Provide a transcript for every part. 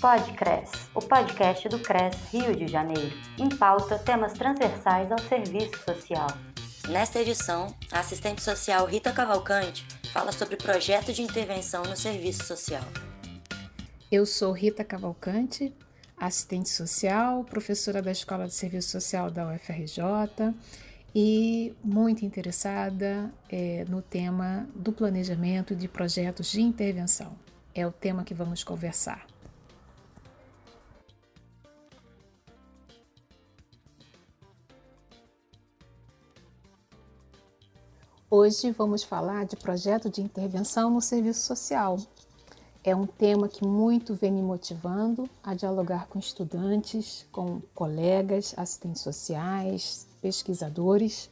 Podcres, o podcast do CRES Rio de Janeiro, em pauta temas transversais ao serviço social. Nesta edição, a assistente social Rita Cavalcante fala sobre projeto de intervenção no serviço social. Eu sou Rita Cavalcante, assistente social, professora da Escola de Serviço Social da UFRJ e muito interessada é, no tema do planejamento de projetos de intervenção. É o tema que vamos conversar. Hoje vamos falar de projeto de intervenção no serviço social. É um tema que muito vem me motivando a dialogar com estudantes, com colegas, assistentes sociais, pesquisadores,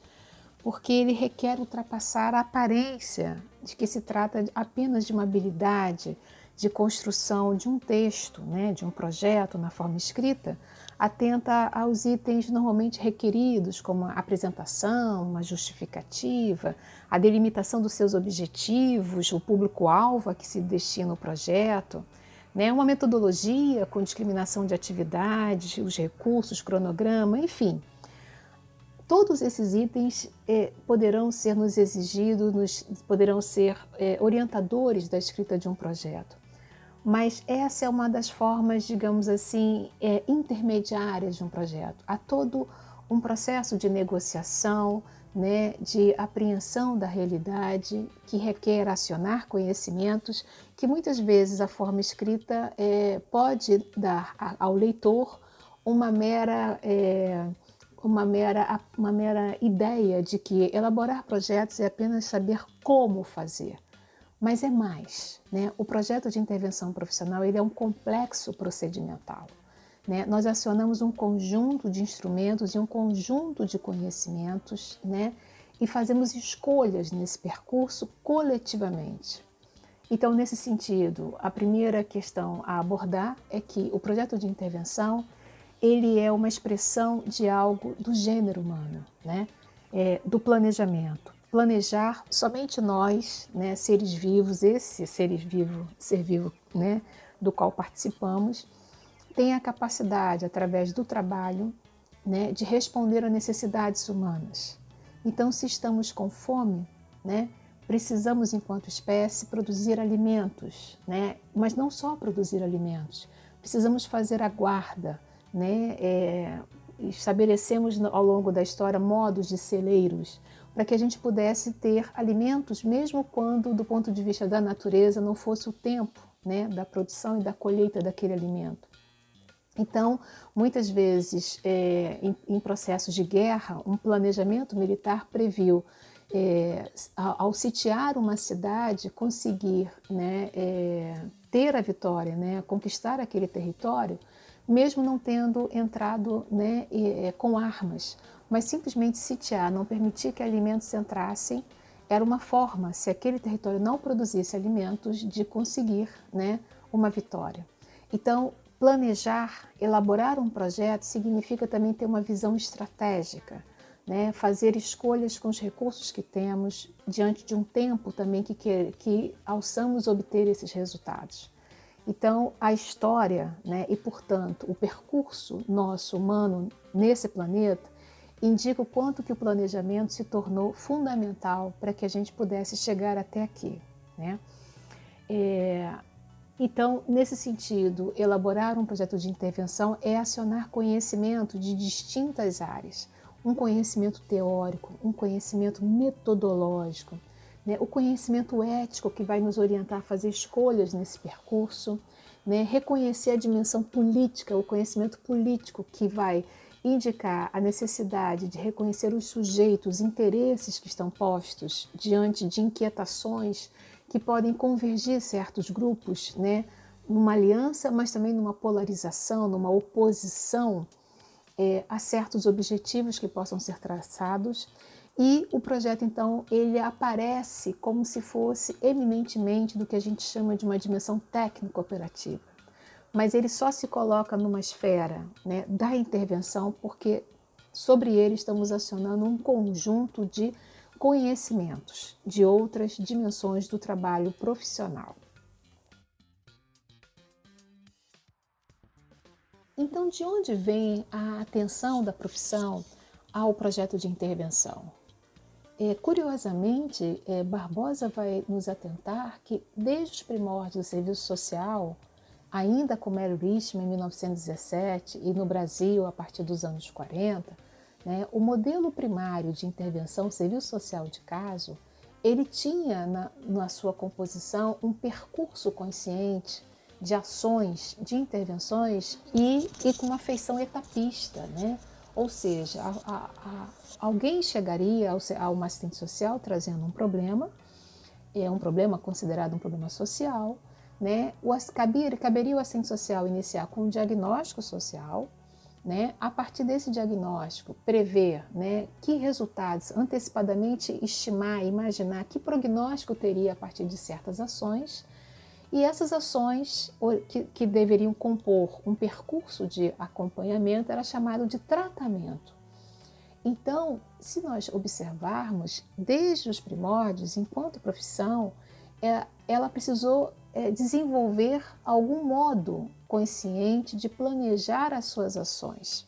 porque ele requer ultrapassar a aparência de que se trata apenas de uma habilidade de construção de um texto, né, de um projeto na forma escrita, atenta aos itens normalmente requeridos, como a apresentação, uma justificativa, a delimitação dos seus objetivos, o público-alvo a que se destina o projeto, né, uma metodologia com discriminação de atividades, os recursos, cronograma, enfim. Todos esses itens eh, poderão ser nos exigidos, nos, poderão ser eh, orientadores da escrita de um projeto mas essa é uma das formas, digamos assim, é, intermediárias de um projeto. Há todo um processo de negociação, né, de apreensão da realidade, que requer acionar conhecimentos, que muitas vezes a forma escrita é, pode dar ao leitor uma mera, é, uma, mera, uma mera ideia de que elaborar projetos é apenas saber como fazer. Mas é mais, né? O projeto de intervenção profissional ele é um complexo procedimental. Né? Nós acionamos um conjunto de instrumentos e um conjunto de conhecimentos, né? E fazemos escolhas nesse percurso coletivamente. Então, nesse sentido, a primeira questão a abordar é que o projeto de intervenção ele é uma expressão de algo do gênero humano, né? É, do planejamento, planejar somente nós, né, seres vivos, esse seres vivo, ser vivo, né, do qual participamos, tem a capacidade, através do trabalho, né, de responder a necessidades humanas. Então, se estamos com fome, né, precisamos, enquanto espécie, produzir alimentos, né, mas não só produzir alimentos, precisamos fazer a guarda, né, é, estabelecemos ao longo da história modos de celeiros para que a gente pudesse ter alimentos, mesmo quando, do ponto de vista da natureza, não fosse o tempo né, da produção e da colheita daquele alimento. Então, muitas vezes, é, em, em, processos de guerra, um planejamento militar previu, é, ao, ao, sitiar uma cidade, conseguir né, é, ter a vitória, né, conquistar aquele território, mesmo não tendo entrado né, é, com armas mas simplesmente sitiar, não permitir que alimentos entrassem, era uma forma, se aquele território não produzisse alimentos, de conseguir né, uma vitória. Então, planejar, elaborar um projeto significa também ter uma visão estratégica, né, fazer escolhas com os recursos que temos, diante de um tempo também que, que, que alçamos obter esses resultados. Então, a história né, e, portanto, o percurso nosso humano nesse planeta indica o quanto que o planejamento se tornou fundamental para que a gente pudesse chegar até aqui. Né? É, então, nesse sentido, elaborar um projeto de intervenção é acionar conhecimento de distintas áreas, um conhecimento teórico, um conhecimento metodológico, né? o conhecimento ético que vai nos orientar a fazer escolhas nesse percurso, né? reconhecer a dimensão política, o conhecimento político que vai indicar a necessidade de reconhecer os sujeitos, os interesses que estão postos diante de inquietações que podem convergir certos grupos, né, numa aliança, mas também numa polarização, numa oposição é, a certos objetivos que possam ser traçados. E o projeto, então, ele aparece como se fosse eminentemente do que a gente chama de uma dimensão técnico-operativa mas ele só se coloca numa esfera né, da intervenção porque sobre ele estamos acionando um conjunto de conhecimentos de outras dimensões do trabalho profissional. Então, de onde vem a atenção da profissão ao projeto de intervenção? É, curiosamente, é, Barbosa vai nos atentar que, desde os primórdios do serviço social, ainda com Mary Richmond em 1917 e no Brasil a partir dos anos 40, né, o modelo primário de intervenção serviço social de caso, ele tinha na, na sua composição um percurso consciente de ações, de intervenções e, e com uma feição etapista, né? Ou seja, a, a, a, alguém chegaria ao, a uma assistente social trazendo um problema, é um problema considerado um problema social, né? O, caberia, o assistente social iniciar com um diagnóstico social, né? A partir desse diagnóstico, prever, né? Que resultados, antecipadamente estimar, imaginar que prognóstico teria a partir de certas ações e essas ações que, que deveriam compor um percurso de acompanhamento era chamado de tratamento. Então, se nós observarmos, desde os primórdios, enquanto profissão, é, ela precisou é, desenvolver algum modo consciente de planejar as suas ações.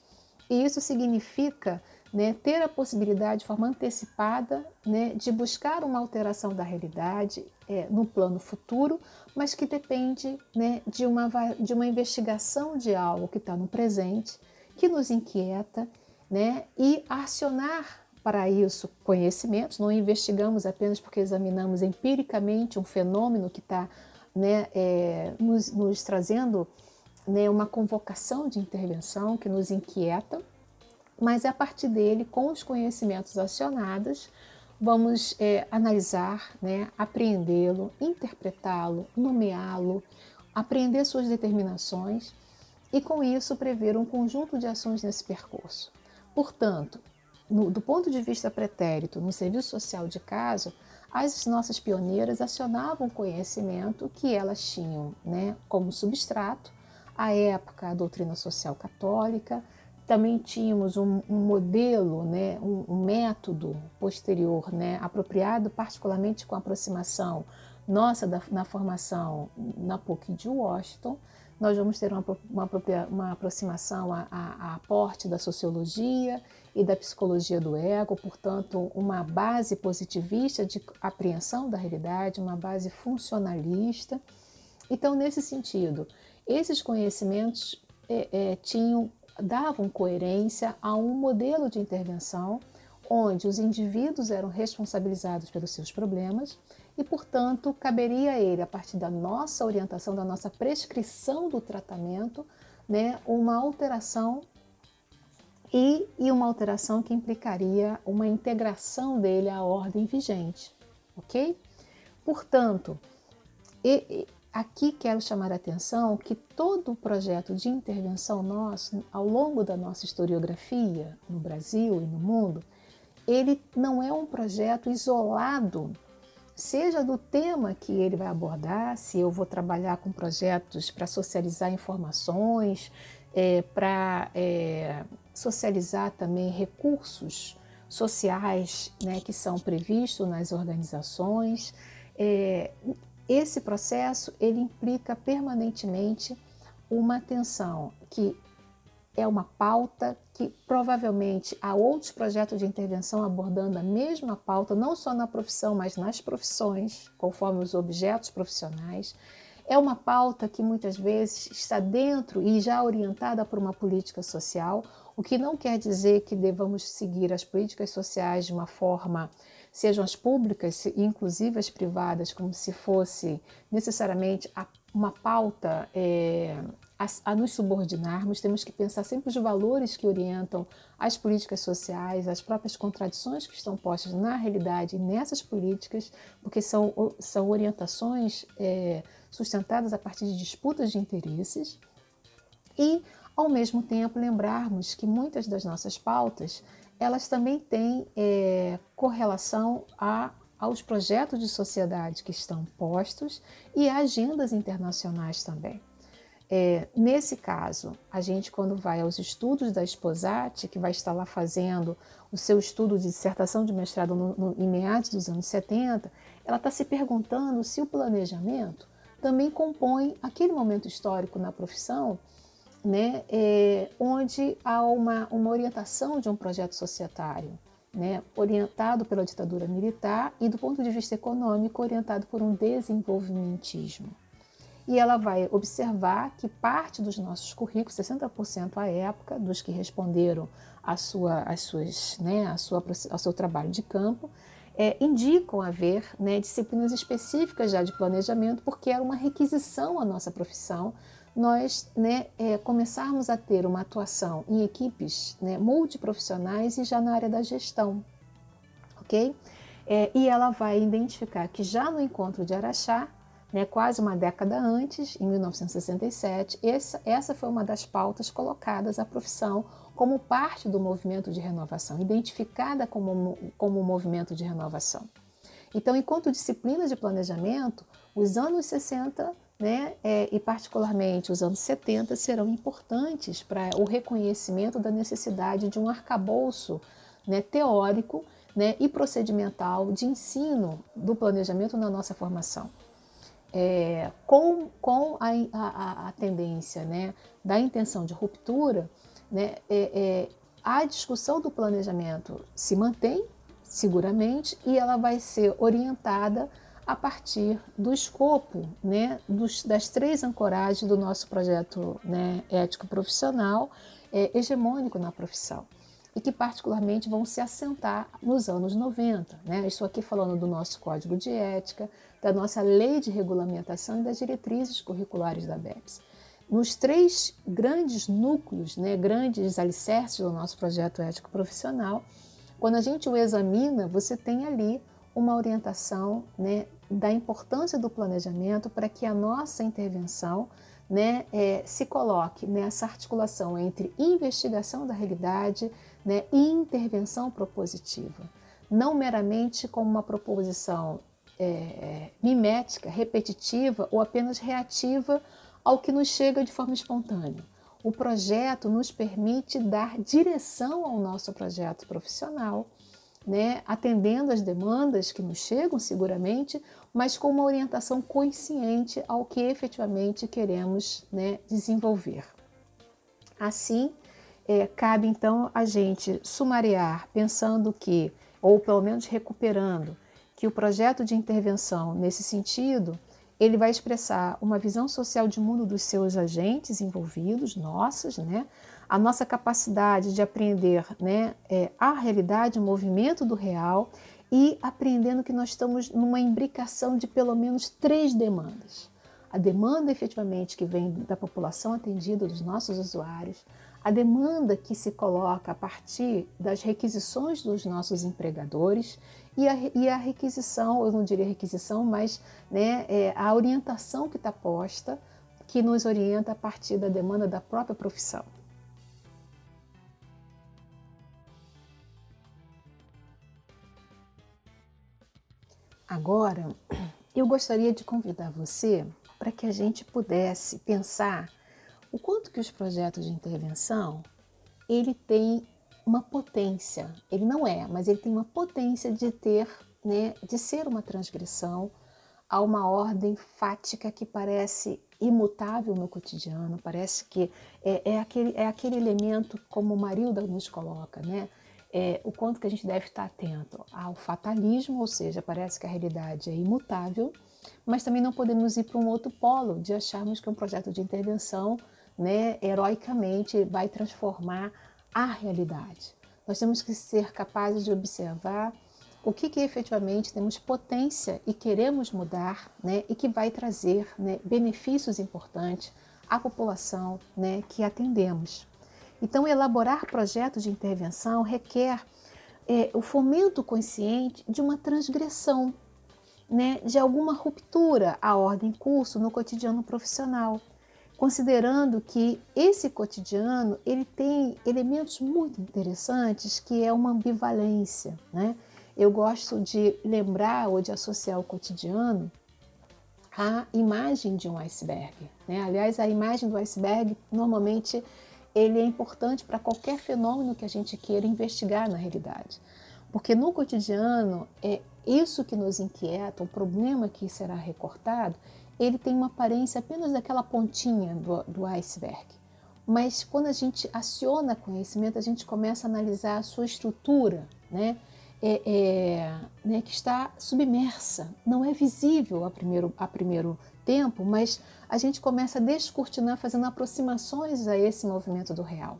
E isso significa né, ter a possibilidade de forma antecipada né, de buscar uma alteração da realidade é, no plano futuro, mas que depende né, de, uma, de uma investigação de algo que está no presente, que nos inquieta, né, e acionar para isso conhecimentos. Não investigamos apenas porque examinamos empiricamente um fenômeno que está né, é, nos, nos, trazendo né, uma convocação de intervenção que nos inquieta mas a partir dele, com os conhecimentos acionados, vamos é, analisar, né, apreendê-lo, interpretá-lo, nomeá-lo, aprender suas determinações e, com isso, prever um conjunto de ações nesse percurso. Portanto, no, do ponto de vista pretérito, no serviço social de caso, as nossas pioneiras acionavam o conhecimento que elas tinham né, como substrato, a época, a doutrina social católica, também tínhamos um, um modelo, né, um, um, método posterior, né, apropriado particularmente com a aproximação nossa da, na formação na PUC de Washington. Nós vamos ter uma, uma, uma aproximação a, a aporte da sociologia e da psicologia do ego, portanto, uma base positivista de apreensão da realidade, uma base funcionalista. Então, nesse sentido, esses conhecimentos é, é, tinham davam coerência a um modelo de intervenção onde os indivíduos eram responsabilizados pelos seus problemas e, portanto, caberia a ele, a partir da nossa orientação, da nossa prescrição do tratamento, né, uma alteração e, e uma alteração que implicaria uma integração dele à ordem vigente, ok? Portanto, e, Aqui quero chamar a atenção que todo o projeto de intervenção nosso, ao longo da nossa historiografia no Brasil e no mundo, ele não é um projeto isolado, seja do tema que ele vai abordar, se eu vou trabalhar com projetos para socializar informações, é, para é, socializar também recursos sociais né, que são previstos nas organizações. É, esse processo ele implica permanentemente uma atenção que é uma pauta que provavelmente há outros projetos de intervenção abordando a mesma pauta, não só na profissão, mas nas profissões, conforme os objetos profissionais. É uma pauta que muitas vezes está dentro e já orientada por uma política social, o que não quer dizer que devamos seguir as políticas sociais de uma forma sejam as públicas, inclusive as privadas, como se fosse necessariamente uma pauta é, a, a, nos subordinarmos, temos que pensar sempre os valores que orientam as políticas sociais, as próprias contradições que estão postas na realidade nessas políticas, porque são, são orientações é, sustentadas a partir de disputas de interesses. E, ao mesmo tempo, lembrarmos que muitas das nossas pautas elas também têm é, correlação a, aos projetos de sociedade que estão postos e a agendas internacionais também. É, nesse caso, a gente, quando vai aos estudos da Esposati, que vai estar lá fazendo o seu estudo de dissertação de mestrado no, no, em meados dos anos 70, ela está se perguntando se o planejamento também compõe aquele momento histórico na profissão né, é, onde há uma, uma orientação de um projeto societário, né, orientado pela ditadura militar e, do ponto de vista econômico, orientado por um desenvolvimentismo. E ela vai observar que parte dos nossos currículos, 60% à época, dos que responderam a sua, as suas, né, a sua, ao seu trabalho de campo, é, indicam haver né, disciplinas específicas já de planejamento, porque era uma requisição à nossa profissão nós né, é, começarmos a ter uma atuação em equipes né, multiprofissionais e já na área da gestão, ok? É, e ela vai identificar que já no encontro de Araxá, né, quase uma década antes, em 1967, essa, essa foi uma das pautas colocadas à profissão como parte do movimento de renovação, identificada como, como um movimento de renovação. Então, enquanto disciplina de planejamento, os anos 60 né, é, e particularmente os anos 70 serão importantes para o reconhecimento da necessidade de um arcabouço né, teórico né, e procedimental de ensino do planejamento na nossa formação. É, com com a, a, a tendência né, da intenção de ruptura, né, é, é, a discussão do planejamento se mantém seguramente e ela vai ser orientada a partir do escopo né, dos, das três ancoragens do nosso projeto né, ético profissional é, hegemônico na profissão e que particularmente vão se assentar nos anos 90. Né? Estou aqui falando do nosso código de ética, da nossa lei de regulamentação e das diretrizes curriculares da BEPS nos três grandes núcleos, né, grandes alicerces do nosso projeto ético profissional, quando a gente o examina, você tem ali uma orientação né, da importância do planejamento para que a nossa intervenção né, é, se coloque nessa articulação entre investigação da realidade né, e intervenção propositiva. Não meramente como uma proposição é, é mimética, repetitiva ou apenas reativa ao que nos chega de forma espontânea. O projeto nos permite dar direção ao nosso projeto profissional, né, atendendo às demandas que nos chegam seguramente, mas com uma orientação consciente ao que efetivamente queremos né, desenvolver. Assim, é, cabe então a gente sumariar, pensando que, ou pelo menos recuperando, que o projeto de intervenção nesse sentido ele vai expressar uma visão social de mundo dos seus agentes envolvidos, nossas, né? A nossa capacidade de aprender né, é, a realidade, o movimento do real e aprendendo que nós estamos numa imbricação de pelo menos três demandas. A demanda efetivamente que vem da população atendida, dos nossos usuários, a demanda que se coloca a partir das requisições dos nossos empregadores e a, e a requisição, eu não diria requisição, mas né, é, a orientação que está posta, que nos orienta a partir da demanda da própria profissão. Agora, eu gostaria de convidar você para que a gente pudesse pensar o quanto que os projetos de intervenção ele tem uma potência, ele não é, mas ele tem uma potência de ter, né, de ser uma transgressão a uma ordem fática que parece imutável no cotidiano, parece que é, é, aquele, é aquele elemento como Marilda nos coloca, né? É, o quanto que a gente deve estar atento ao fatalismo, ou seja, parece que a realidade é imutável, mas também não podemos ir para um outro polo de acharmos que um projeto de intervenção né, heroicamente vai transformar a realidade. Nós temos que ser capazes de observar o que, que efetivamente temos potência e queremos mudar, né, e que vai trazer né, benefícios importantes à população né, que atendemos. Então, elaborar projetos de intervenção requer é, o fomento consciente de uma transgressão, né, de alguma ruptura à ordem em curso no cotidiano profissional considerando que esse cotidiano ele tem elementos muito interessantes que é uma ambivalência, né? Eu gosto de lembrar ou de associar o cotidiano à imagem de um iceberg, né? Aliás, a imagem do iceberg normalmente ele é importante para qualquer fenômeno que a gente queira investigar na realidade. Porque no cotidiano é isso que nos inquieta, o problema que será recortado, ele tem uma aparência apenas daquela pontinha do, do iceberg. mas quando a gente aciona conhecimento, a gente começa a analisar a sua estrutura, né? É, é, né, que está submersa, não é visível a primeiro, a primeiro tempo, mas a gente começa a descortinar fazendo aproximações a esse movimento do real.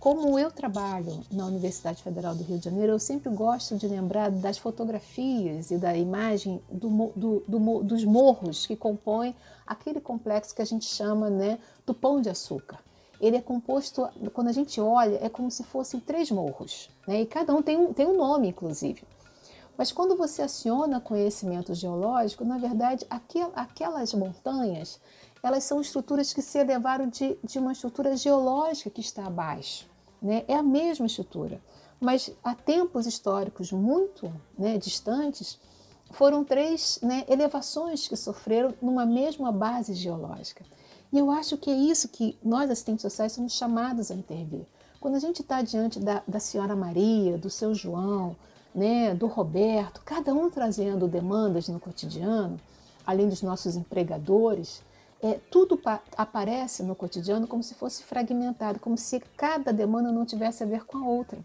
Como eu trabalho na Universidade Federal do Rio de Janeiro, eu sempre gosto de lembrar das fotografias e da imagem do, do, do, dos morros que compõem aquele complexo que a gente chama né, do Pão de Açúcar. Ele é composto, quando a gente olha, é como se fossem três morros, né, e cada um tem um, tem um nome, inclusive. Mas quando você aciona conhecimento geológico, na verdade, aquelas montanhas, elas são estruturas que se elevaram de, de uma estrutura geológica que está abaixo. Né? É a mesma estrutura. Mas há tempos históricos muito né, distantes, foram três né, elevações que sofreram numa mesma base geológica. E eu acho que é isso que nós, assistentes sociais, somos chamados a intervir. Quando a gente está diante da, da senhora Maria, do seu João, né, do Roberto, cada um trazendo demandas no cotidiano, além dos nossos empregadores, é, tudo aparece no cotidiano como se fosse fragmentado, como se cada demanda não tivesse a ver com a outra.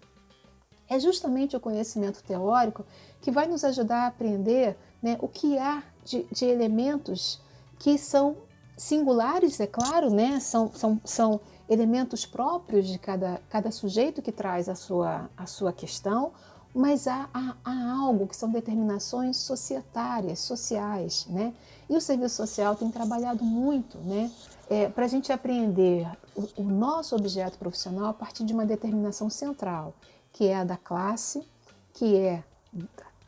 É justamente o conhecimento teórico que vai nos ajudar a aprender né, o que há de, de, elementos que são singulares, é claro, né, são, são, são elementos próprios de cada, cada sujeito que traz a sua, a sua questão, mas há, há, há, algo que são determinações societárias, sociais, né? E o serviço social tem trabalhado muito, né? É, para a gente apreender o, o, nosso objeto profissional a partir de uma determinação central, que é a da classe, que é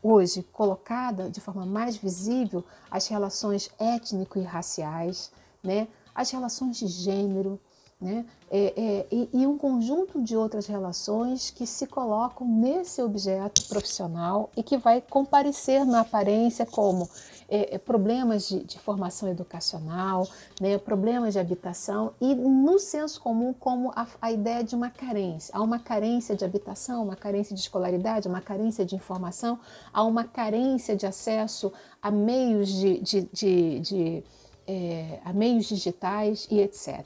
hoje colocada de forma mais visível as relações étnico e raciais, né? As relações de gênero, né? É, é, e, e, um conjunto de outras relações que se colocam nesse objeto profissional e que vai comparecer na aparência como é, é, problemas de, de, formação educacional, né? problemas de habitação e no senso comum como a, a, ideia de uma carência. Há uma carência de habitação, uma carência de escolaridade, uma carência de informação, há uma carência de acesso a meios de, de, de, de é, a meios digitais e etc.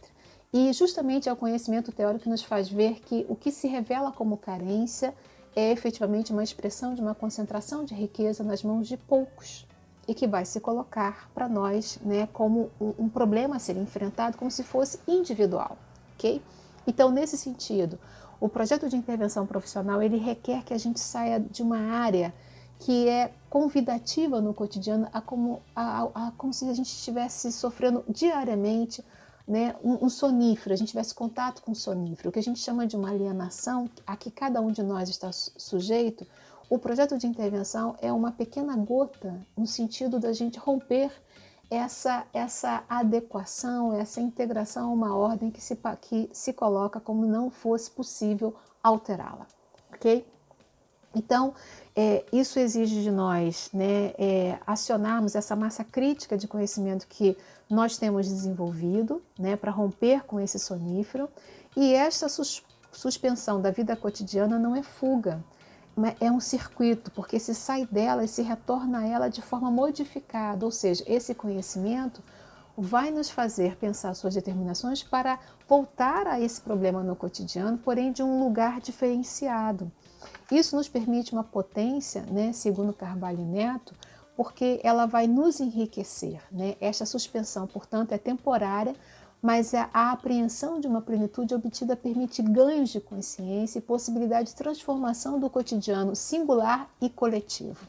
E justamente é o conhecimento teórico que nos faz ver que o que se revela como carência é efetivamente uma expressão de uma concentração de riqueza nas mãos de poucos e que vai se colocar para nós né, como um, problema a ser enfrentado como se fosse individual, ok? Então, nesse sentido, o projeto de intervenção profissional ele requer que a gente saia de uma área que é convidativa no cotidiano a como, a, a, como se a gente estivesse sofrendo diariamente né, um, um, sonífero, a gente tivesse contato com um sonífero, o que a gente chama de uma alienação, a que cada um de nós está sujeito, o projeto de intervenção é uma pequena gota no sentido da gente romper essa, essa adequação, essa integração a uma ordem que se, que se coloca como não fosse possível alterá-la, ok? Então, é, isso exige de nós né, é, acionarmos essa massa crítica de conhecimento que nós temos desenvolvido né, para romper com esse sonífero. E esta sus suspensão da vida cotidiana não é fuga, é um circuito, porque se sai dela e se retorna a ela de forma modificada, ou seja, esse conhecimento vai nos fazer pensar suas determinações para voltar a esse problema no cotidiano, porém de um lugar diferenciado. Isso nos permite uma potência, né, segundo Carvalho Neto, porque ela vai nos enriquecer. Né? Esta suspensão, portanto, é temporária, mas a, apreensão de uma plenitude obtida permite ganhos de consciência e possibilidade de transformação do cotidiano singular e coletivo.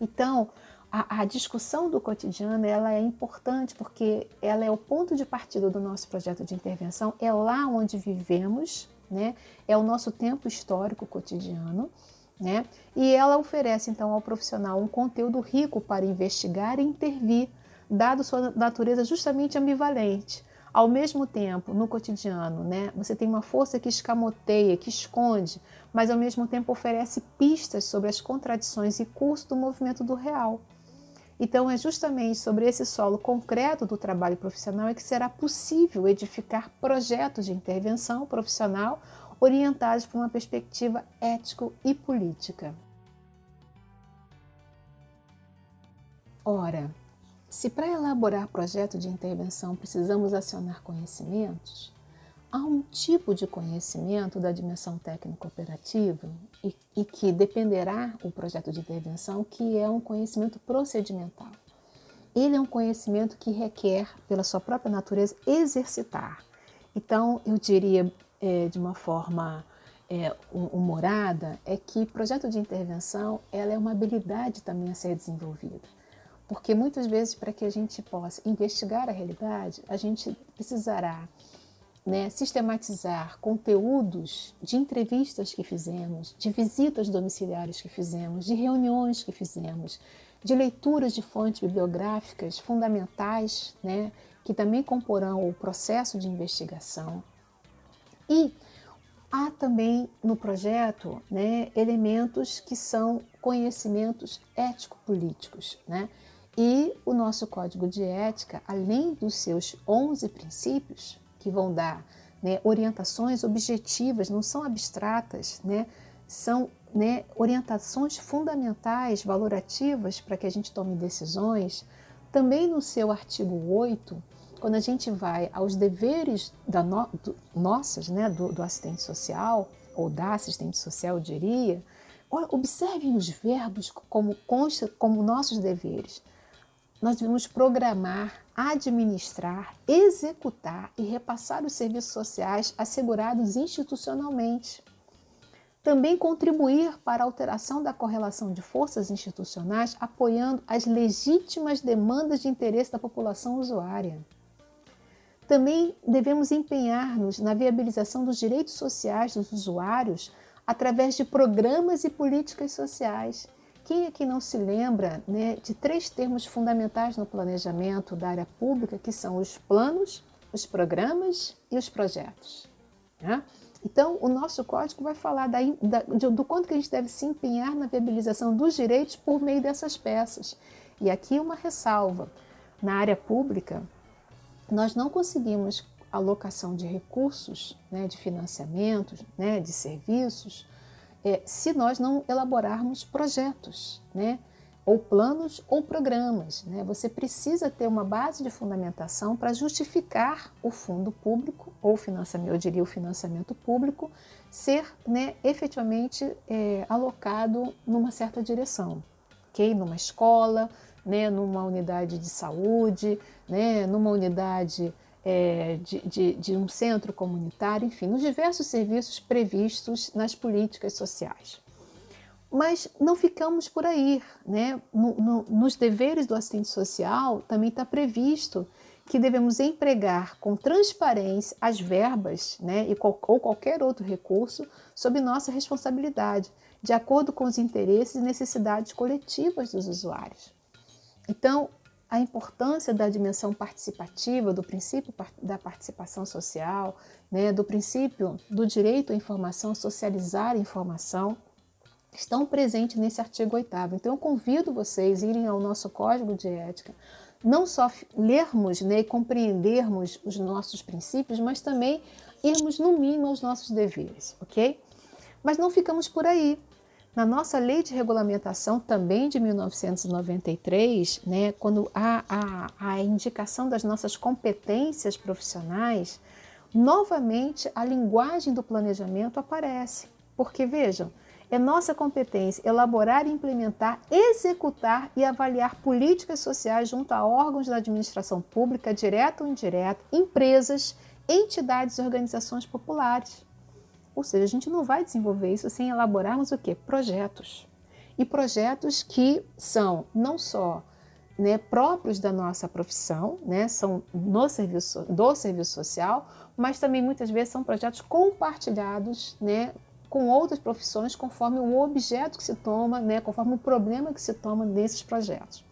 Então, a, a, discussão do cotidiano ela é importante porque ela é o ponto de partida do nosso projeto de intervenção, é lá onde vivemos, né? é o nosso tempo histórico cotidiano né? E ela oferece então ao profissional um conteúdo rico para investigar e intervir, dado sua natureza justamente ambivalente. Ao mesmo tempo, no cotidiano, né, você tem uma força que escamoteia, que esconde, mas ao mesmo tempo oferece pistas sobre as contradições e curso do movimento do real. Então, é justamente sobre esse solo concreto do trabalho profissional é que será possível edificar projetos de intervenção profissional orientados por uma perspectiva ético e política. Ora, se para elaborar projeto de intervenção precisamos acionar conhecimentos, há um tipo de conhecimento da dimensão técnico-operativa e, e, que dependerá o projeto de intervenção, que é um conhecimento procedimental. Ele é um conhecimento que requer, pela sua própria natureza, exercitar. Então, eu diria é, de uma forma é, humorada, é que projeto de intervenção ela é uma habilidade também a ser desenvolvida. Porque muitas vezes, para que a gente possa investigar a realidade, a gente precisará né, sistematizar conteúdos de entrevistas que fizemos, de visitas domiciliares que fizemos, de reuniões que fizemos, de leituras de fontes bibliográficas fundamentais, né, que também comporão o processo de investigação. E há também no projeto né, elementos que são conhecimentos ético-políticos. Né? E o nosso código de ética, além dos seus 11 princípios, que vão dar né, orientações objetivas, não são abstratas, né, são né, orientações fundamentais, valorativas para que a gente tome decisões. Também no seu artigo 8, quando a gente vai aos deveres da no, do, nossas, né, do, do assistente social, ou da assistente social, eu diria, observem os verbos como como nossos deveres nós devemos programar, administrar, executar e repassar os serviços sociais assegurados institucionalmente. Também contribuir para a alteração da correlação de forças institucionais, apoiando as legítimas demandas de interesse da população usuária. Também devemos empenhar-nos na viabilização dos direitos sociais dos usuários através de programas e políticas sociais quem aqui não se lembra né, de três termos fundamentais no planejamento da área pública, que são os planos, os programas e os projetos? Né? Então, o nosso código vai falar da, da, do quanto que a gente deve se empenhar na viabilização dos direitos por meio dessas peças. E aqui uma ressalva: na área pública, nós não conseguimos alocação de recursos, né, de financiamentos, né, de serviços, é, se nós não elaborarmos projetos, né? ou planos ou programas. Né? Você precisa ter uma base de fundamentação para justificar o fundo público, ou financiamento, eu diria o financiamento público, ser né, efetivamente é, alocado numa certa direção. Okay? Numa escola, né, numa unidade de saúde, né, numa unidade é, de, de, de um centro comunitário, enfim, nos diversos serviços previstos nas políticas sociais. Mas não ficamos por aí, né? No, no, nos deveres do assistente social também está previsto que devemos empregar com transparência as verbas né, e qual, ou qualquer outro recurso sob nossa responsabilidade, de acordo com os interesses e necessidades coletivas dos usuários. Então, a importância da dimensão participativa, do princípio da participação social, né, do princípio do direito à informação, socializar a informação, estão presentes nesse artigo 8. Então, eu convido vocês a irem ao nosso código de ética, não só lermos né, e compreendermos os nossos princípios, mas também irmos, no mínimo, aos nossos deveres, ok? Mas não ficamos por aí. Na nossa lei de regulamentação, também de 1993, né, quando há a, a indicação das nossas competências profissionais, novamente a linguagem do planejamento aparece. Porque, vejam, é nossa competência elaborar, implementar, executar e avaliar políticas sociais junto a órgãos da administração pública, direta ou indireta, empresas, entidades e organizações populares. Ou seja, a gente não vai desenvolver isso sem elaborarmos o quê? Projetos. E projetos que são não só né, próprios da nossa profissão, né, são no serviço, do serviço social, mas também muitas vezes são projetos compartilhados né, com outras profissões conforme o objeto que se toma, né, conforme o problema que se toma nesses projetos.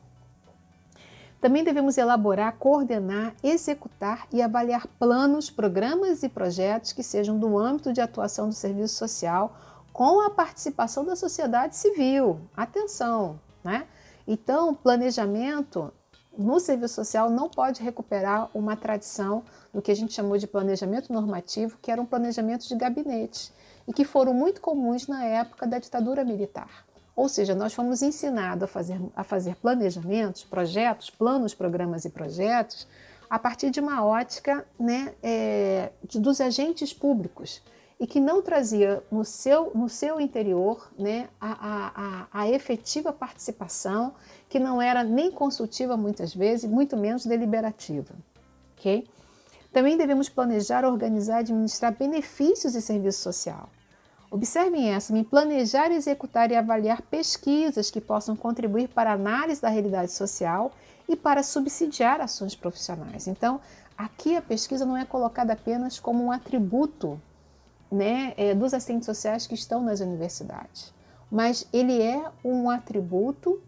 Também devemos elaborar, coordenar, executar e avaliar planos, programas e projetos que sejam do âmbito de atuação do serviço social com a participação da sociedade civil. Atenção, né? Então, planejamento no serviço social não pode recuperar uma tradição do que a gente chamou de planejamento normativo, que era um planejamento de gabinete e que foram muito comuns na época da ditadura militar. Ou seja, nós fomos ensinados a fazer, a fazer planejamentos, projetos, planos, programas e projetos a partir de uma ótica né, é, dos agentes públicos e que não trazia no seu, no seu interior né, a, a, a, efetiva participação, que não era nem consultiva muitas vezes, muito menos deliberativa. Okay? Também devemos planejar, organizar e administrar benefícios e serviço social. Observem essa, em planejar, executar e avaliar pesquisas que possam contribuir para a análise da realidade social e para subsidiar ações profissionais. Então, aqui a pesquisa não é colocada apenas como um atributo né, é, dos assistentes sociais que estão nas universidades, mas ele é um atributo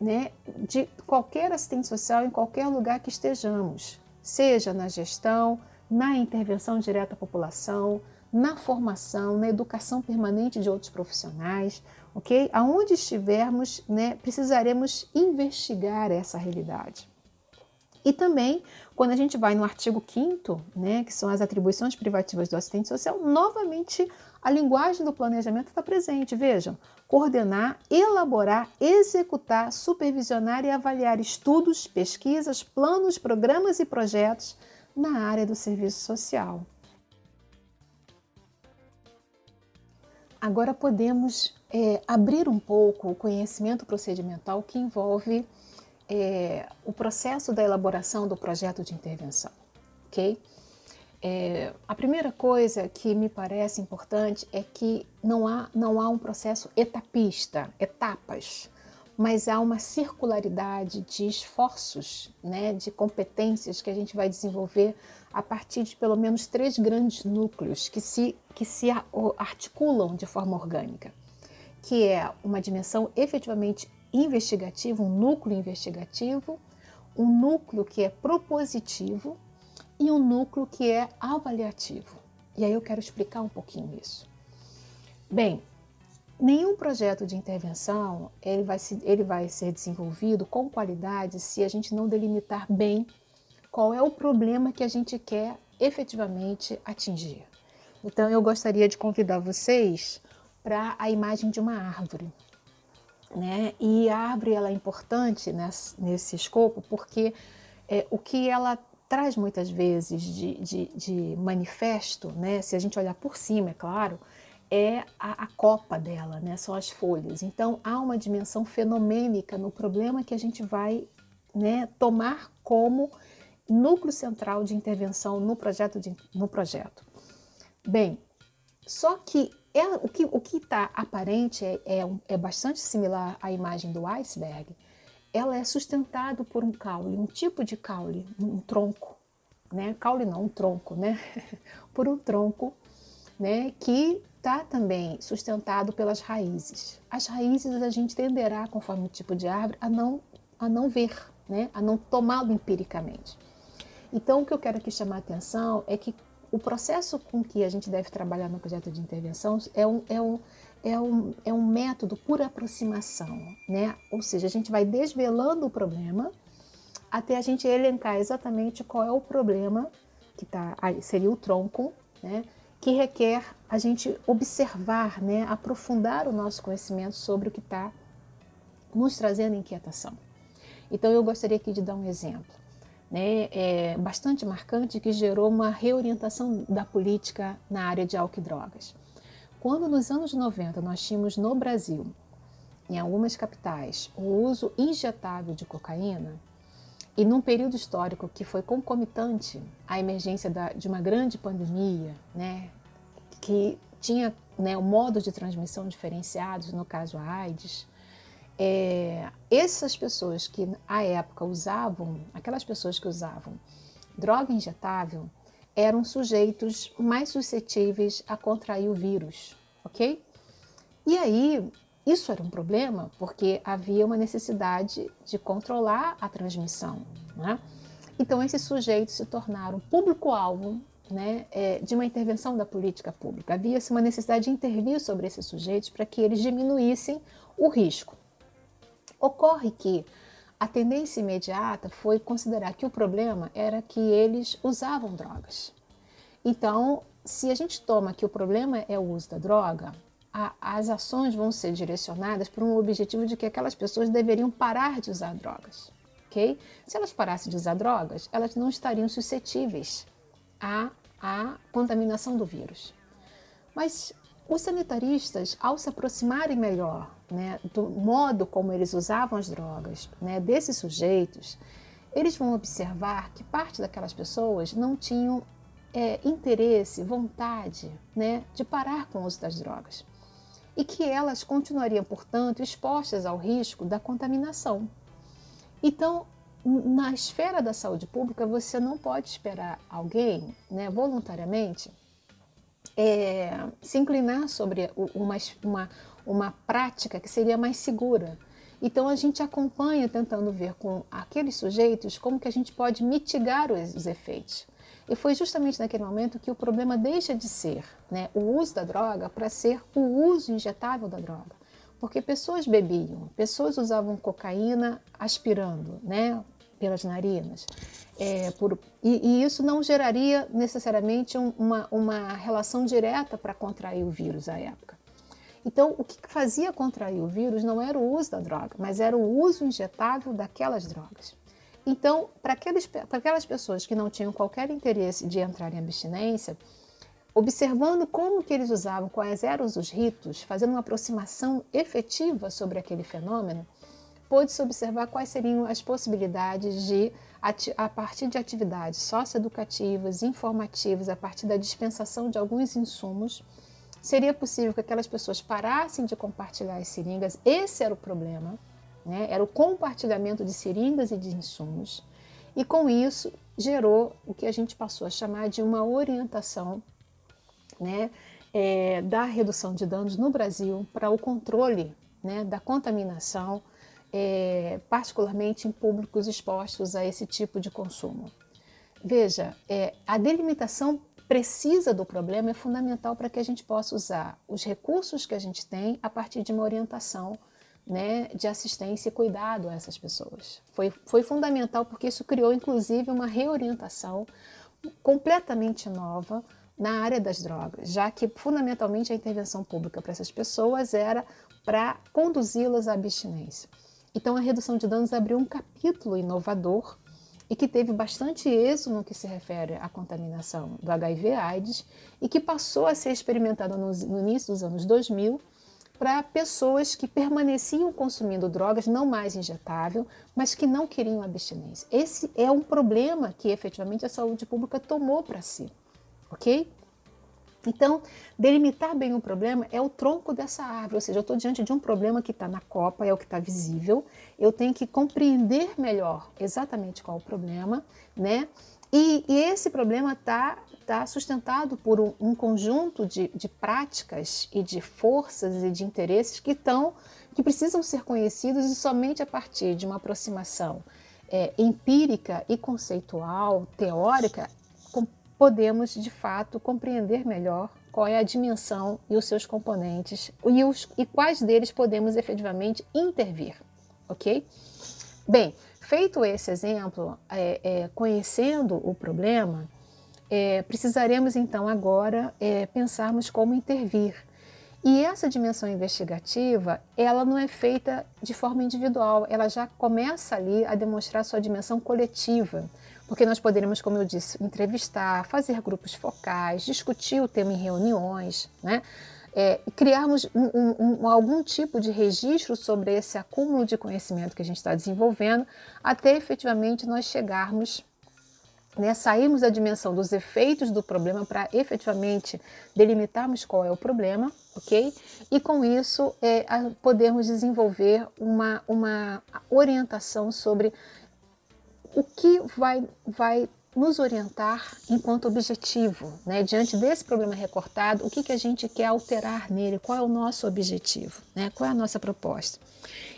né, de qualquer assistente social em qualquer lugar que estejamos, seja na gestão, na intervenção direta à população, na formação, na educação permanente de outros profissionais, ok? Aonde estivermos, né, precisaremos investigar essa realidade. E também, quando a gente vai no artigo 5 né, que são as atribuições privativas do assistente social, novamente a linguagem do planejamento está presente. Vejam, coordenar, elaborar, executar, supervisionar e avaliar estudos, pesquisas, planos, programas e projetos na área do serviço social. Agora podemos é, abrir um pouco o conhecimento procedimental que envolve é, o processo da elaboração do projeto de intervenção, ok? É, a primeira coisa que me parece importante é que não há, não há um processo etapista, etapas, mas há uma circularidade de esforços, né, de competências que a gente vai desenvolver a partir de pelo menos três grandes núcleos que se, que se articulam de forma orgânica, que é uma dimensão efetivamente investigativa, um núcleo investigativo, um núcleo que é propositivo e um núcleo que é avaliativo. E aí eu quero explicar um pouquinho isso. Bem, nenhum projeto de intervenção ele vai, se, ele vai ser desenvolvido com qualidade se a gente não delimitar bem qual é o problema que a gente quer efetivamente atingir. Então, eu gostaria de convidar vocês para a imagem de uma árvore. Né? E a árvore ela é importante nesse, nesse escopo porque é, o que ela traz muitas vezes de, de, de, manifesto, né? se a gente olhar por cima, é claro, é a, a, copa dela, né? são as folhas. Então há uma dimensão fenomênica no problema que a gente vai né, tomar como núcleo central de intervenção no projeto. De, no projeto. Bem, só que é, o que o está aparente é, é, é, bastante similar à imagem do iceberg. Ela é sustentado por um caule, um tipo de caule, um tronco, né? Caule não, um tronco, né? por um tronco, né? Que está também sustentado pelas raízes. As raízes a gente tenderá, conforme o tipo de árvore, a não a não ver, né? A não tomá-lo empiricamente. Então, o que eu quero aqui chamar a atenção é que o processo com que a gente deve trabalhar no projeto de intervenção é um, é um, é um, é um método por aproximação, né? Ou seja, a gente vai desvelando o problema até a gente elencar exatamente qual é o problema, que tá, seria o tronco, né? Que requer a gente observar, né? Aprofundar o nosso conhecimento sobre o que está nos trazendo inquietação. Então, eu gostaria aqui de dar um exemplo né, é, bastante marcante que gerou uma reorientação da política na área de álcool e drogas. Quando nos anos 90 nós tínhamos no Brasil, em algumas capitais, o uso injetável de cocaína, e num período histórico que foi concomitante à emergência da, de uma grande pandemia, né, que tinha né, modos de transmissão diferenciados, no caso a AIDS, é, essas pessoas que à época usavam, aquelas pessoas que usavam droga injetável, eram sujeitos mais suscetíveis a contrair o vírus, ok? E aí, isso era um problema porque havia uma necessidade de controlar a transmissão, né? Então, esses sujeitos se tornaram público-alvo né, é, de uma intervenção da política pública. Havia-se uma necessidade de intervir sobre esses sujeitos para que eles diminuíssem o risco. Ocorre que a tendência imediata foi considerar que o problema era que eles usavam drogas. Então, se a gente toma que o problema é o uso da droga, a, as ações vão ser direcionadas para um objetivo de que aquelas pessoas deveriam parar de usar drogas. ok? Se elas parassem de usar drogas, elas não estariam suscetíveis à, à contaminação do vírus. Mas os sanitaristas, ao se aproximarem melhor né, do modo como eles usavam as drogas né, desses sujeitos, eles vão observar que parte daquelas pessoas não tinham é, interesse, vontade né, de parar com o uso das drogas e que elas continuariam, portanto, expostas ao risco da contaminação. Então, na esfera da saúde pública, você não pode esperar alguém, né, voluntariamente, é, se inclinar sobre uma, uma, uma prática que seria mais segura. Então a gente acompanha tentando ver com aqueles sujeitos como que a gente pode mitigar os, os efeitos. E foi justamente naquele momento que o problema deixa de ser né, o uso da droga para ser o uso injetável da droga. Porque pessoas bebiam, pessoas usavam cocaína aspirando né, pelas narinas. É, por, e, e, isso não geraria necessariamente um, uma, uma relação direta para contrair o vírus à época. Então, o que fazia contrair o vírus não era o uso da droga, mas era o uso injetável daquelas drogas. Então, para aquelas pessoas que não tinham qualquer interesse de entrar em abstinência, observando como que eles usavam, quais eram os ritos, fazendo uma aproximação efetiva sobre aquele fenômeno, pôde-se observar quais seriam as possibilidades de, a partir de atividades socioeducativas, informativas, a partir da dispensação de alguns insumos, seria possível que aquelas pessoas parassem de compartilhar as seringas. Esse era o problema né? era o compartilhamento de seringas e de insumos, e com isso gerou o que a gente passou a chamar de uma orientação né, é, da redução de danos no Brasil para o controle né, da contaminação, é, particularmente em públicos expostos a esse tipo de consumo. Veja, é, a delimitação precisa do problema é fundamental para que a gente possa usar os recursos que a gente tem a partir de uma orientação né, de assistência e cuidado a essas pessoas. Foi, foi fundamental porque isso criou, inclusive, uma reorientação completamente nova na área das drogas, já que fundamentalmente a intervenção pública para essas pessoas era para conduzi-las à abstinência. Então, a redução de danos abriu um capítulo inovador e que teve bastante êxito no que se refere à contaminação do HIV/AIDS e que passou a ser experimentado no, no início dos anos 2000 para pessoas que permaneciam consumindo drogas não mais injetável, mas que não queriam abstinência. Esse é um problema que efetivamente a saúde pública tomou para si, ok? Então, delimitar bem o problema é o tronco dessa árvore, ou seja, eu estou diante de um problema que está na copa, é o que está visível, eu tenho que compreender melhor exatamente qual é o problema, né? E, e esse problema está está sustentado por um, um conjunto de, de, práticas e de forças e de interesses que estão que precisam ser conhecidos e somente a partir de uma aproximação é, empírica e conceitual, teórica, podemos de fato compreender melhor qual é a dimensão e os seus componentes e, os, e quais deles podemos efetivamente intervir, ok? Bem, feito esse exemplo, é, é, conhecendo o problema, é, precisaremos então agora é, pensarmos como intervir. E essa dimensão investigativa, ela não é feita de forma individual, ela já começa ali a demonstrar sua dimensão coletiva, porque nós poderemos, como eu disse, entrevistar, fazer grupos focais, discutir o tema em reuniões, né? É, criarmos um, um, algum tipo de registro sobre esse acúmulo de conhecimento que a gente está desenvolvendo, até efetivamente nós chegarmos né, sairmos da dimensão dos efeitos do problema para efetivamente delimitarmos qual é o problema, ok? E com isso é, podermos desenvolver uma, uma orientação sobre o que vai, vai nos orientar enquanto objetivo, né? diante desse problema recortado, o que, que a gente quer alterar nele, qual é o nosso objetivo, né? qual é a nossa proposta.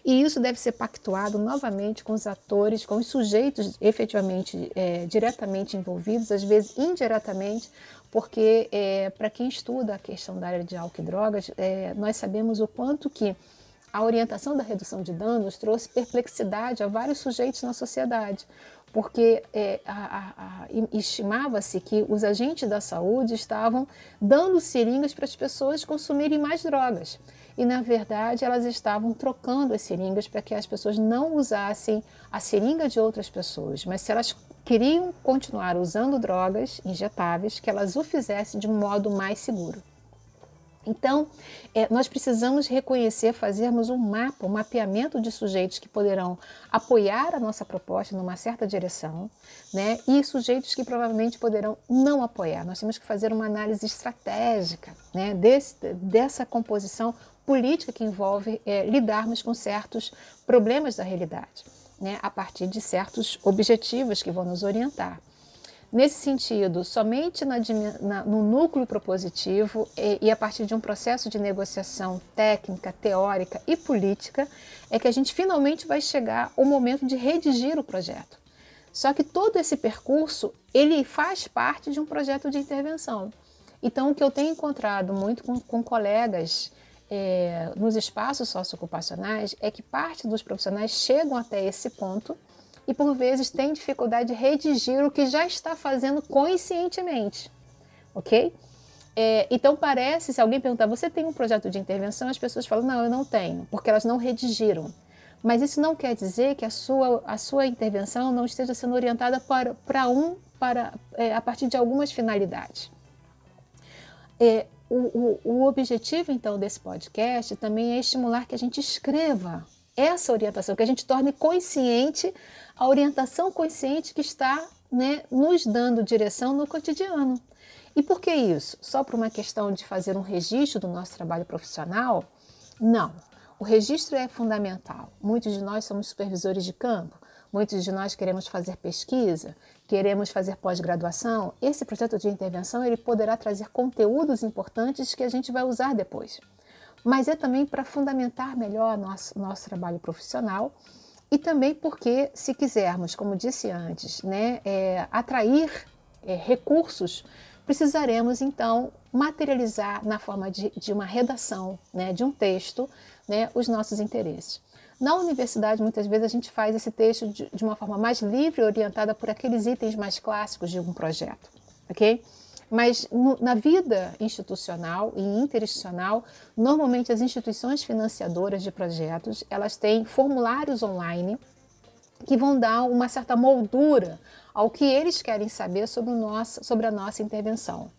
E isso deve ser pactuado novamente com os atores, com os sujeitos efetivamente é, diretamente envolvidos, às vezes indiretamente, porque é, para quem estuda a questão da área de álcool e drogas, é, nós sabemos o quanto que a orientação da redução de danos trouxe perplexidade a vários sujeitos na sociedade porque é, estimava-se que os agentes da saúde estavam dando seringas para as pessoas consumirem mais drogas. e na verdade elas estavam trocando as seringas para que as pessoas não usassem a seringa de outras pessoas, mas se elas queriam continuar usando drogas injetáveis, que elas o fizessem de modo mais seguro. Então, é, nós precisamos reconhecer, fazermos um mapa, um mapeamento de sujeitos que poderão apoiar a nossa proposta numa certa direção, né? E sujeitos que provavelmente poderão não apoiar. Nós temos que fazer uma análise estratégica, né? Desse, dessa composição política que envolve é, lidarmos com certos problemas da realidade, né? A partir de certos objetivos que vão nos orientar. Nesse sentido, somente na, na, no núcleo propositivo e, e, a partir de um processo de negociação técnica, teórica e política é que a gente finalmente vai chegar ao momento de redigir o projeto. Só que todo esse percurso ele faz parte de um projeto de intervenção. Então, o que eu tenho encontrado muito com, com colegas é, nos espaços socioocupacionais é que parte dos profissionais chegam até esse ponto e por vezes tem dificuldade de redigir o que já está fazendo conscientemente, ok? É, então parece, se alguém perguntar, você tem um projeto de intervenção? As pessoas falam, não, eu não tenho, porque elas não redigiram. Mas isso não quer dizer que a sua, a sua intervenção não esteja sendo orientada para, para um, para, é, a partir de algumas finalidades. É, o, o, o objetivo, então, desse podcast também é estimular que a gente escreva essa orientação, que a gente torne consciente a orientação consciente que está né, nos dando direção no cotidiano. E por que isso? Só por uma questão de fazer um registro do nosso trabalho profissional? Não. O registro é fundamental. Muitos de nós somos supervisores de campo, muitos de nós queremos fazer pesquisa, queremos fazer pós-graduação. Esse projeto de intervenção ele poderá trazer conteúdos importantes que a gente vai usar depois. Mas é também para fundamentar melhor nosso, nosso trabalho profissional e também porque, se quisermos, como disse antes, né, é, atrair é, recursos, precisaremos então materializar na forma de, de uma redação, né, de um texto, né, os nossos interesses. Na universidade, muitas vezes, a gente faz esse texto de, de uma forma mais livre, orientada por aqueles itens mais clássicos de um projeto, ok? Mas no, na vida institucional e interinstitucional, normalmente as instituições financiadoras de projetos, elas têm formulários online que vão dar uma certa moldura ao que eles querem saber sobre, nosso, sobre a nossa intervenção.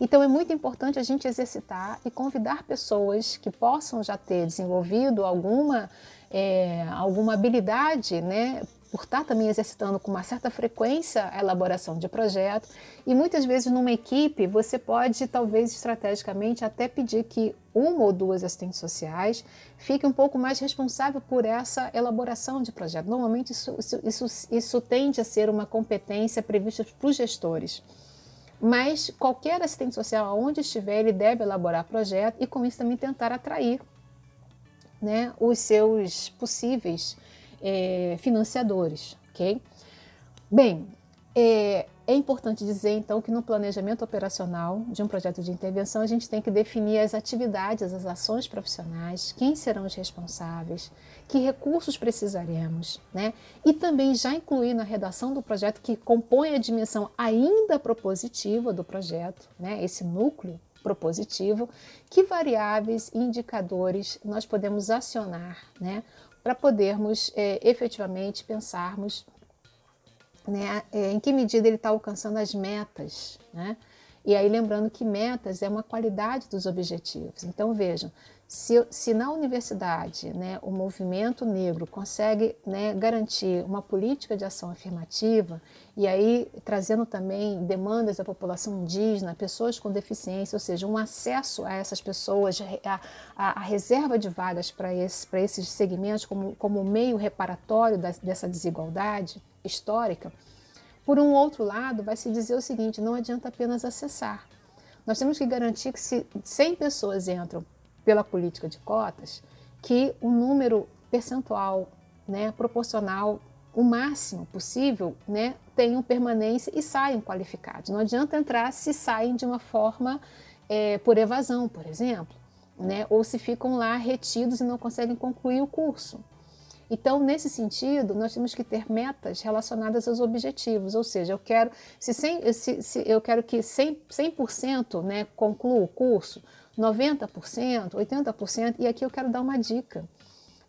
Então é muito importante a gente exercitar e convidar pessoas que possam já ter desenvolvido alguma, é, alguma habilidade né, por estar também exercitando com uma certa frequência a elaboração de projeto. E muitas vezes numa equipe você pode, talvez estrategicamente, até pedir que uma ou duas assistentes sociais fiquem um pouco mais responsável por essa elaboração de projeto. Normalmente isso, isso, isso, isso tende a ser uma competência prevista para os gestores. Mas qualquer assistente social, onde estiver, ele deve elaborar projeto e com isso também tentar atrair né, os seus possíveis é, financiadores, ok? Bem, é, é, importante dizer então que no planejamento operacional de um projeto de intervenção a gente tem que definir as atividades, as ações profissionais, quem serão os responsáveis, que recursos precisaremos, né? E também já incluir na redação do projeto que compõe a dimensão ainda propositiva do projeto, né? Esse núcleo propositivo, que variáveis e indicadores nós podemos acionar, né? Para podermos é, efetivamente pensarmos né, é, em que medida ele está alcançando as metas. Né? E aí lembrando que metas é uma qualidade dos objetivos. Então vejam, se, se na universidade né, o movimento negro consegue né, garantir uma política de ação afirmativa, e aí trazendo também demandas da população indígena, pessoas com deficiência, ou seja, um acesso a essas pessoas, a, a, a reserva de vagas para esse, esses segmentos como, como meio reparatório da, dessa desigualdade histórica, por um outro lado, vai se dizer o seguinte: não adianta apenas acessar. Nós temos que garantir que se 100 pessoas entram pela política de cotas que o número percentual né, proporcional, o máximo possível, né, tenham permanência e saiam qualificados. Não adianta entrar se saem de uma forma é, por evasão, por exemplo, né, ou se ficam lá retidos e não conseguem concluir o curso. Então, nesse sentido, nós temos que ter metas relacionadas aos objetivos, ou seja, eu quero, se, 100, se, se eu quero que 100%, 100 né, conclua o curso, 90%, 80%, e aqui eu quero dar uma dica.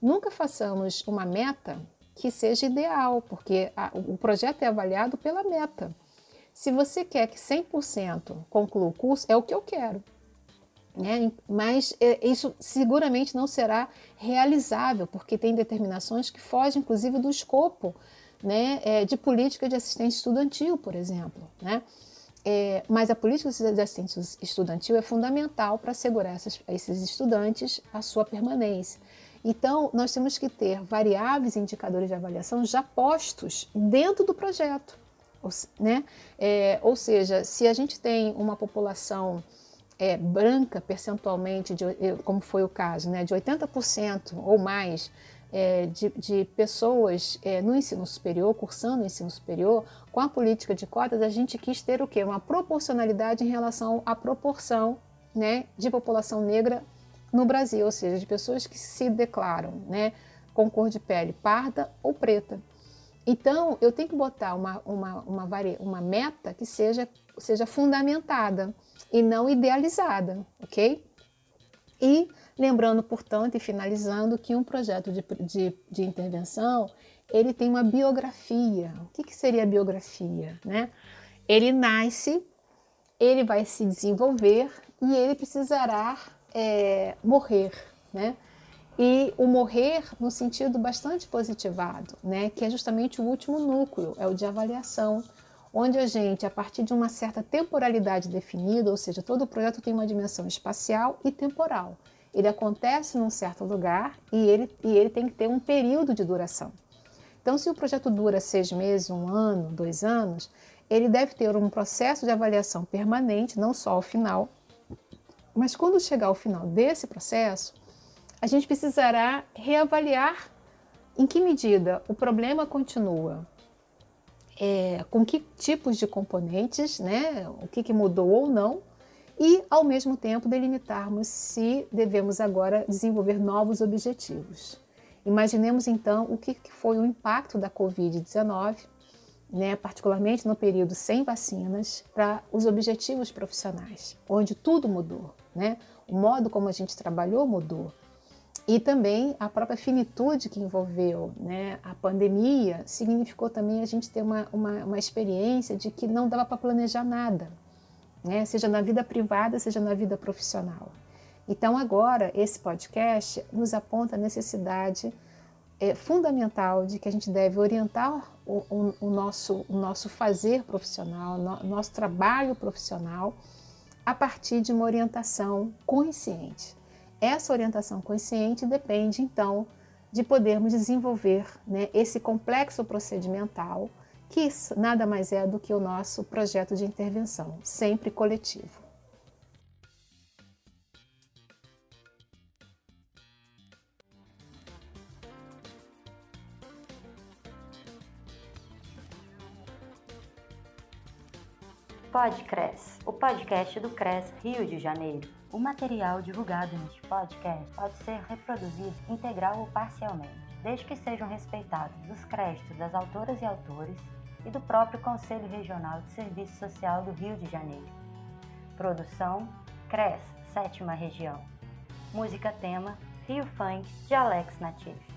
Nunca façamos uma meta que seja ideal, porque a, o projeto é avaliado pela meta. Se você quer que 100% conclua o curso, é o que eu quero. Né? Mas é, isso seguramente não será realizável, porque tem determinações que fogem, inclusive, do escopo né, é, de política de assistência estudantil, por exemplo. Né? É, mas a política de assistência estudantil é fundamental para assegurar essas, esses estudantes a sua permanência. Então, nós temos que ter variáveis e indicadores de avaliação já postos dentro do projeto. Né? É, ou seja, se a gente tem uma população é, branca percentualmente, de, como foi o caso, né, de 80% ou mais é, de, de, pessoas é, no ensino superior, cursando o ensino superior, com a política de cotas, a gente quis ter o quê? Uma proporcionalidade em relação à proporção né, de população negra no Brasil, ou seja, de pessoas que se declaram né, com cor de pele parda ou preta. Então, eu tenho que botar uma, uma, uma, uma meta que seja, seja fundamentada e não idealizada, ok? E lembrando, portanto, e finalizando, que um projeto de, de, de intervenção ele tem uma biografia. O que, que seria a biografia? Né? Ele nasce, ele vai se desenvolver e ele precisará é, morrer, né? E o morrer no sentido bastante positivado, né? Que é justamente o último núcleo, é o de avaliação, onde a gente, a partir de uma certa temporalidade definida, ou seja, todo o projeto tem uma dimensão espacial e temporal. Ele acontece num certo lugar e ele, e ele tem que ter um período de duração. Então, se o projeto dura seis meses, um ano, dois anos, ele deve ter um processo de avaliação permanente, não só ao final, mas quando chegar ao final desse processo, a gente precisará reavaliar em que medida o problema continua, é, com que tipos de componentes, né, o que, que mudou ou não, e ao mesmo tempo delimitarmos se devemos agora desenvolver novos objetivos. Imaginemos então o que foi o impacto da Covid-19, né, particularmente no período sem vacinas, para os objetivos profissionais, onde tudo mudou. Né? O modo como a gente trabalhou mudou. E também a própria finitude que envolveu né? a pandemia significou também a gente ter uma, uma, uma experiência de que não dava para planejar nada, né? seja na vida privada, seja na vida profissional. Então, agora, esse podcast nos aponta a necessidade é, fundamental de que a gente deve orientar o, o, o nosso, o nosso fazer profissional, o nosso trabalho profissional, a partir de uma orientação consciente. Essa orientação consciente depende, então, de podermos desenvolver né, esse complexo procedimental, que nada mais é do que o nosso projeto de intervenção, sempre coletivo. Podcres, o podcast do CRES Rio de Janeiro. O material divulgado neste podcast pode ser reproduzido integral ou parcialmente, desde que sejam respeitados os créditos das autoras e autores e do próprio Conselho Regional de Serviço Social do Rio de Janeiro. Produção CRES, sétima região. Música tema Rio Funk de Alex Natif.